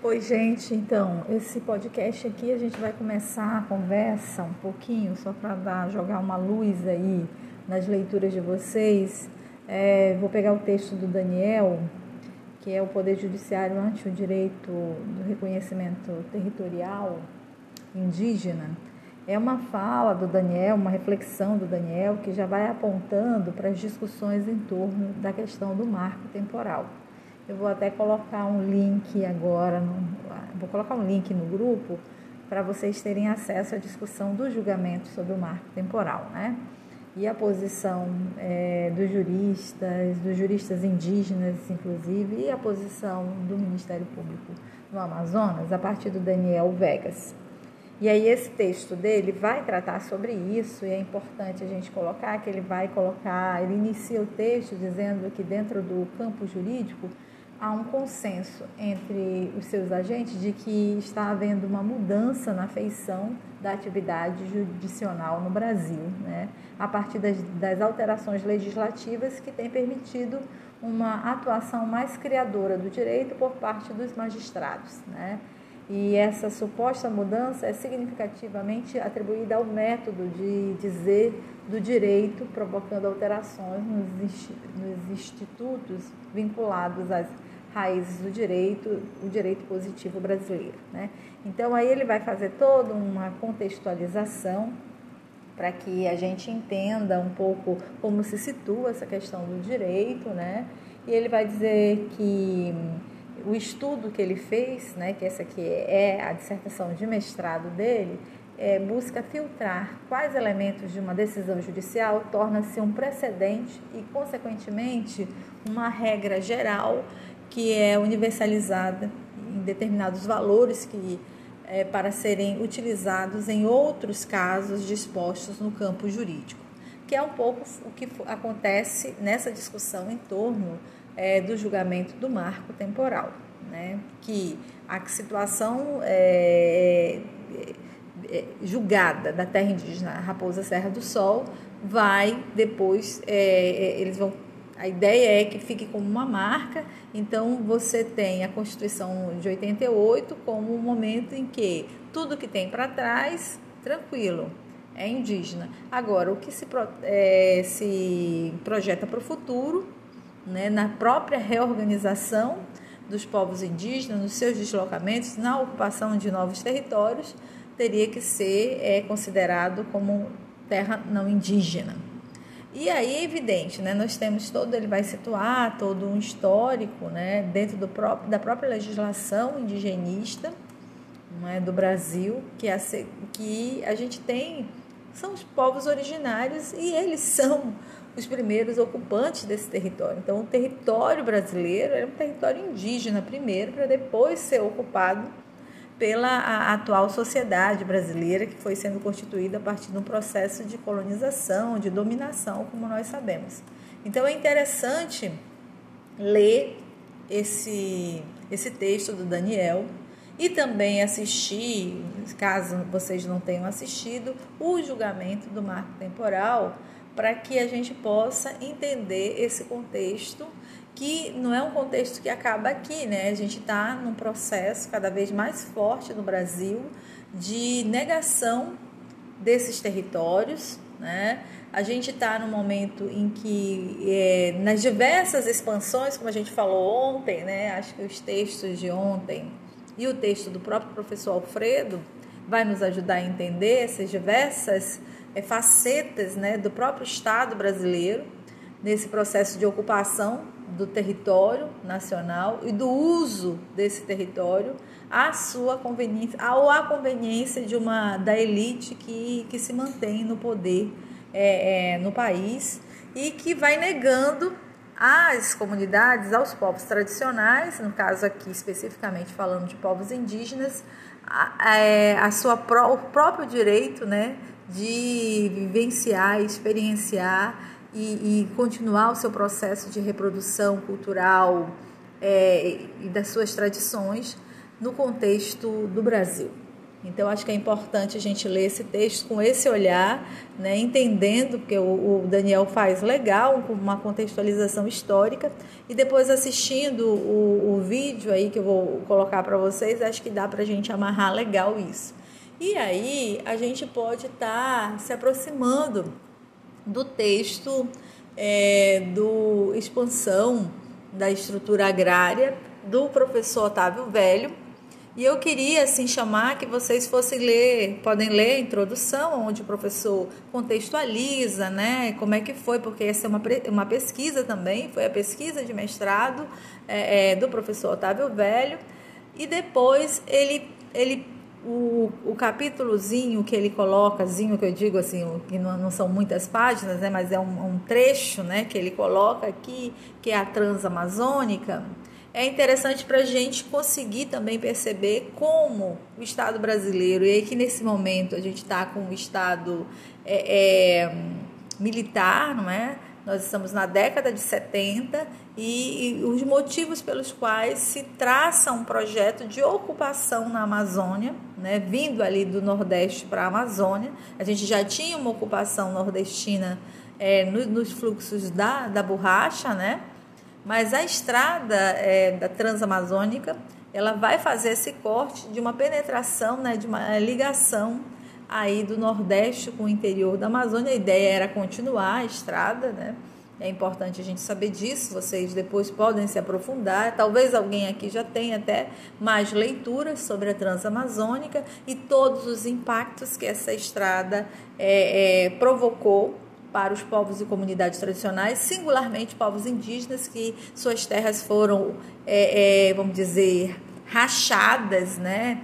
Oi, gente. Então, esse podcast aqui a gente vai começar a conversa um pouquinho, só para dar jogar uma luz aí nas leituras de vocês. É, vou pegar o texto do Daniel, que é o Poder Judiciário ante o Direito do Reconhecimento Territorial Indígena. É uma fala do Daniel, uma reflexão do Daniel, que já vai apontando para as discussões em torno da questão do marco temporal. Eu vou até colocar um link agora, no, vou colocar um link no grupo para vocês terem acesso à discussão do julgamento sobre o marco temporal, né? E a posição é, dos juristas, dos juristas indígenas, inclusive, e a posição do Ministério Público no Amazonas, a partir do Daniel Vegas. E aí esse texto dele vai tratar sobre isso e é importante a gente colocar que ele vai colocar, ele inicia o texto dizendo que dentro do campo jurídico há um consenso entre os seus agentes de que está havendo uma mudança na feição da atividade judicional no Brasil, né? a partir das, das alterações legislativas que têm permitido uma atuação mais criadora do direito por parte dos magistrados. Né? E essa suposta mudança é significativamente atribuída ao método de dizer do direito, provocando alterações nos institutos vinculados às raízes do direito, o direito positivo brasileiro. Né? Então, aí ele vai fazer toda uma contextualização para que a gente entenda um pouco como se situa essa questão do direito, né? E ele vai dizer que o estudo que ele fez, né, que essa aqui é a dissertação de mestrado dele, é, busca filtrar quais elementos de uma decisão judicial torna-se um precedente e, consequentemente, uma regra geral que é universalizada em determinados valores que é, para serem utilizados em outros casos dispostos no campo jurídico, que é um pouco o que acontece nessa discussão em torno é, do julgamento do marco temporal, né? que a situação é, é, é julgada da terra indígena Raposa Serra do Sol vai depois, é, é, eles vão a ideia é que fique como uma marca, então você tem a Constituição de 88 como um momento em que tudo que tem para trás, tranquilo, é indígena. Agora, o que se, é, se projeta para o futuro, né, na própria reorganização dos povos indígenas, nos seus deslocamentos, na ocupação de novos territórios, teria que ser é, considerado como terra não indígena. E aí é evidente, né? Nós temos todo, ele vai situar todo um histórico, né? Dentro do próprio, da própria legislação indigenista é, do Brasil, que a, que a gente tem, são os povos originários e eles são os primeiros ocupantes desse território. Então, o território brasileiro era um território indígena primeiro, para depois ser ocupado pela atual sociedade brasileira que foi sendo constituída a partir de um processo de colonização, de dominação, como nós sabemos. Então é interessante ler esse, esse texto do Daniel e também assistir, caso vocês não tenham assistido, o julgamento do marco temporal, para que a gente possa entender esse contexto que não é um contexto que acaba aqui, né? A gente está num processo cada vez mais forte no Brasil de negação desses territórios, né? A gente está no momento em que, é, nas diversas expansões, como a gente falou ontem, né? Acho que os textos de ontem e o texto do próprio professor Alfredo vai nos ajudar a entender essas diversas é, facetas, né, do próprio Estado brasileiro nesse processo de ocupação do território nacional e do uso desse território à sua conveniência, ou à conveniência de uma da elite que, que se mantém no poder é, é, no país e que vai negando às comunidades, aos povos tradicionais, no caso aqui especificamente falando de povos indígenas, a, a, é, a sua o próprio direito né, de vivenciar, experienciar e, e continuar o seu processo de reprodução cultural é, e das suas tradições no contexto do Brasil. Então, acho que é importante a gente ler esse texto com esse olhar, né, entendendo que o, o Daniel faz legal, uma contextualização histórica, e depois assistindo o, o vídeo aí que eu vou colocar para vocês, acho que dá para a gente amarrar legal isso. E aí, a gente pode estar tá se aproximando do texto é, do Expansão da Estrutura Agrária, do professor Otávio Velho, e eu queria assim chamar que vocês fossem ler, podem ler a introdução, onde o professor contextualiza, né, como é que foi, porque essa é uma, uma pesquisa também, foi a pesquisa de mestrado é, é, do professor Otávio Velho, e depois ele, ele o, o capítulozinho que ele colocazinho, que eu digo assim, que não, não são muitas páginas, né, mas é um, um trecho, né, que ele coloca aqui, que é a transamazônica, é interessante para a gente conseguir também perceber como o Estado brasileiro, e aí que nesse momento a gente está com o Estado é, é, militar, não é? Nós estamos na década de 70 e, e, os motivos pelos quais se traça um projeto de ocupação na Amazônia, né, vindo ali do Nordeste para a Amazônia. A gente já tinha uma ocupação nordestina é, no, nos fluxos da, da borracha, né? Mas a estrada é, da Transamazônica, ela vai fazer esse corte de uma penetração, né, de uma ligação aí do Nordeste com o interior da Amazônia. A ideia era continuar a estrada, né? É importante a gente saber disso, vocês depois podem se aprofundar. Talvez alguém aqui já tenha até mais leituras sobre a Transamazônica e todos os impactos que essa estrada é, é, provocou para os povos e comunidades tradicionais, singularmente povos indígenas que suas terras foram, é, é, vamos dizer, rachadas, né,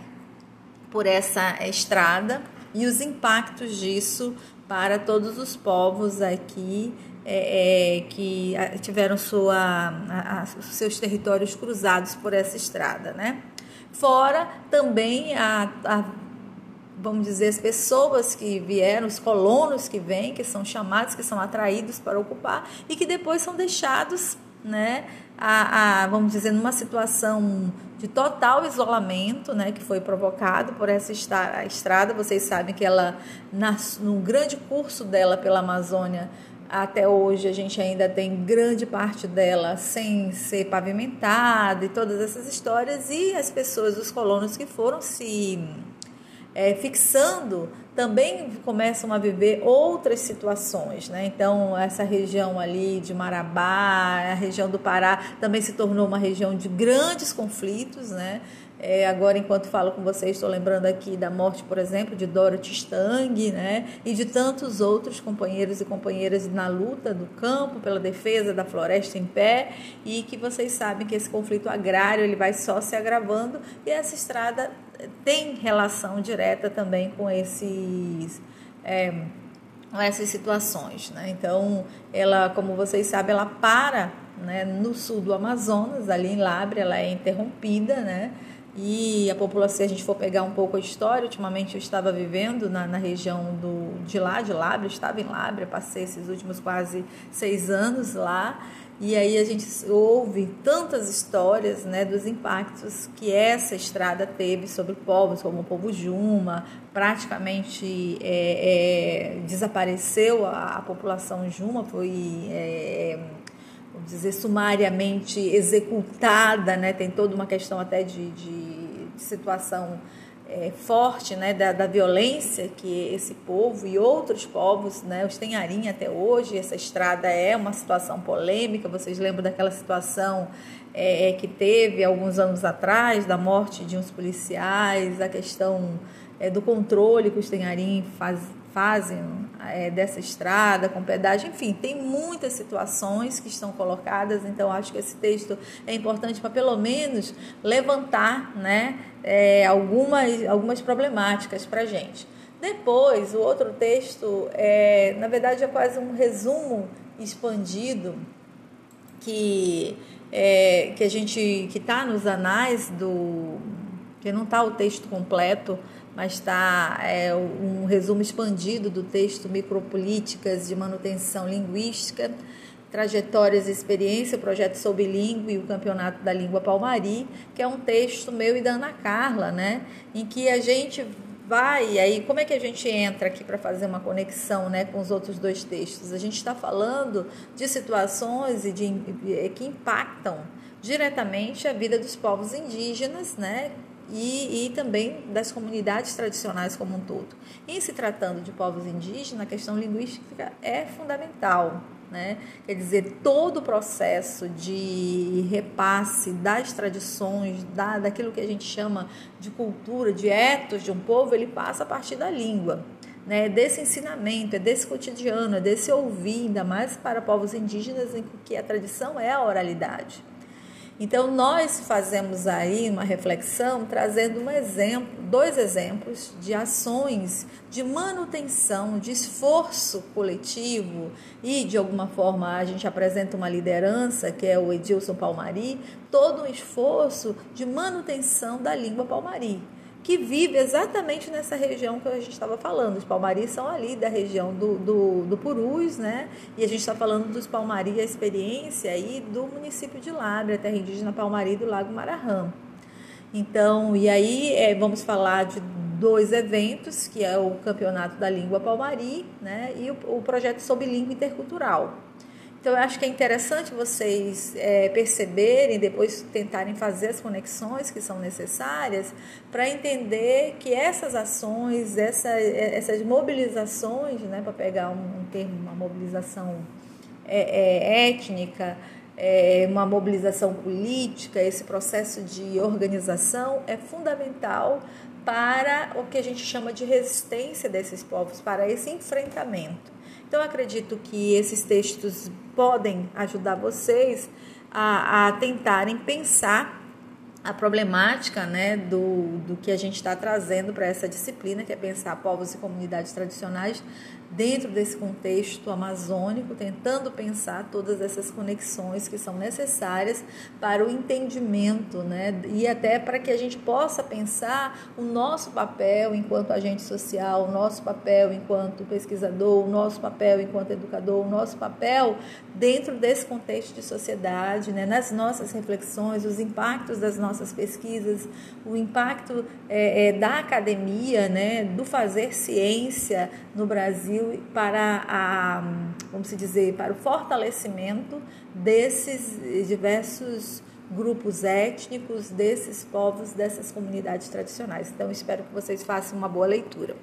por essa estrada e os impactos disso para todos os povos aqui é, é que tiveram sua, a, a, seus territórios cruzados por essa estrada, né? Fora também a, a vamos dizer, as pessoas que vieram, os colonos que vêm, que são chamados, que são atraídos para ocupar e que depois são deixados, né, a, a vamos dizer, numa situação de total isolamento, né, que foi provocado por essa estrada. Vocês sabem que ela, no grande curso dela pela Amazônia, até hoje a gente ainda tem grande parte dela sem ser pavimentada e todas essas histórias e as pessoas, os colonos que foram se é, fixando, também começam a viver outras situações. Né? Então, essa região ali de Marabá, a região do Pará, também se tornou uma região de grandes conflitos. Né? É, agora, enquanto falo com vocês, estou lembrando aqui da morte, por exemplo, de Dorothy Stang, né? E de tantos outros companheiros e companheiras na luta do campo pela defesa da floresta em pé e que vocês sabem que esse conflito agrário ele vai só se agravando e essa estrada tem relação direta também com esses é, essas situações, né? Então, ela, como vocês sabem, ela para, né, no sul do Amazonas, ali em Labre, ela é interrompida, né? E a população, se a gente for pegar um pouco a história, ultimamente eu estava vivendo na, na região do, de lá, de Labre, estava em Labre, passei esses últimos quase seis anos lá. E aí a gente ouve tantas histórias né, dos impactos que essa estrada teve sobre povos, como o povo Juma, praticamente é, é, desapareceu a, a, população Juma, foi, é, vamos dizer, sumariamente executada, né, tem toda uma questão até de, de, de situação é, forte né, da, da, violência que esse povo e outros povos, né, os Tenharim até hoje, essa estrada é uma situação polêmica. Vocês lembram daquela situação é, é, que teve alguns anos atrás, da morte de uns policiais, a questão é, do controle que os Tenharim faz, fazem é, dessa estrada, com pedágio, enfim, tem muitas situações que estão colocadas, então acho que esse texto é importante para pelo menos levantar né, é, algumas, algumas problemáticas para a gente. Depois, o outro texto, é, na verdade, é quase um resumo expandido que, é, que a gente que está nos anais do que não está o texto completo mas está é, um resumo expandido do texto Micropolíticas de Manutenção Linguística, Trajetórias e Experiência, Projeto Sou Bilingue e o Campeonato da Língua Palmari, que é um texto meu e da Ana Carla, né, em que a gente vai, aí como é que a gente entra aqui para fazer uma conexão né, com os outros dois textos? A gente está falando de situações e de, que impactam diretamente a vida dos povos indígenas, né? E, e, também das comunidades tradicionais como um todo. Em se tratando de povos indígenas, a questão linguística é fundamental. Né? Quer dizer, todo o processo de repasse das tradições, da, daquilo que a gente chama de cultura, de etos de um povo, ele passa a partir da língua. Né, desse ensinamento, é desse cotidiano, é desse ouvir, ainda mais para povos indígenas em que a tradição é a oralidade. Então, nós fazemos aí uma reflexão trazendo um exemplo, dois exemplos de ações de manutenção, de esforço coletivo e, de alguma forma, a gente apresenta uma liderança, que é o Edilson Palmari, todo um esforço de manutenção da língua palmari que vive exatamente nessa região que a gente estava falando. Os palmaris são ali da região do, do, do Purus, né? E a gente está falando dos palmaris, a experiência aí do município de Lábrea, terra indígena Palmari do Lago Marahã. Então, e aí é, vamos falar de dois eventos, que é o Campeonato da Língua Palmari, né? E o, o projeto sobre língua intercultural. Então, eu acho que é interessante vocês é, perceberem, depois tentarem fazer as conexões que são necessárias para entender que essas ações, essa, essas mobilizações, né, para pegar um, um, termo, uma mobilização é, é, étnica, é, uma mobilização política, esse processo de organização é fundamental para o que a gente chama de resistência desses povos, para esse enfrentamento. Então, acredito que esses textos podem ajudar vocês a, a tentarem pensar a problemática né, do, do que a gente está trazendo para essa disciplina, que é pensar povos e comunidades tradicionais dentro desse contexto amazônico, tentando pensar todas essas conexões que são necessárias para o entendimento, né? E até para que a gente possa pensar o nosso papel enquanto agente social, o nosso papel enquanto pesquisador, o nosso papel enquanto educador, o nosso papel dentro desse contexto de sociedade, né? Nas nossas reflexões, os impactos das nossas pesquisas, o impacto é, é, da academia, né? Do fazer ciência no Brasil para a, vamos dizer, para o fortalecimento desses diversos grupos étnicos, desses povos, dessas comunidades tradicionais. Então, espero que vocês façam uma boa leitura.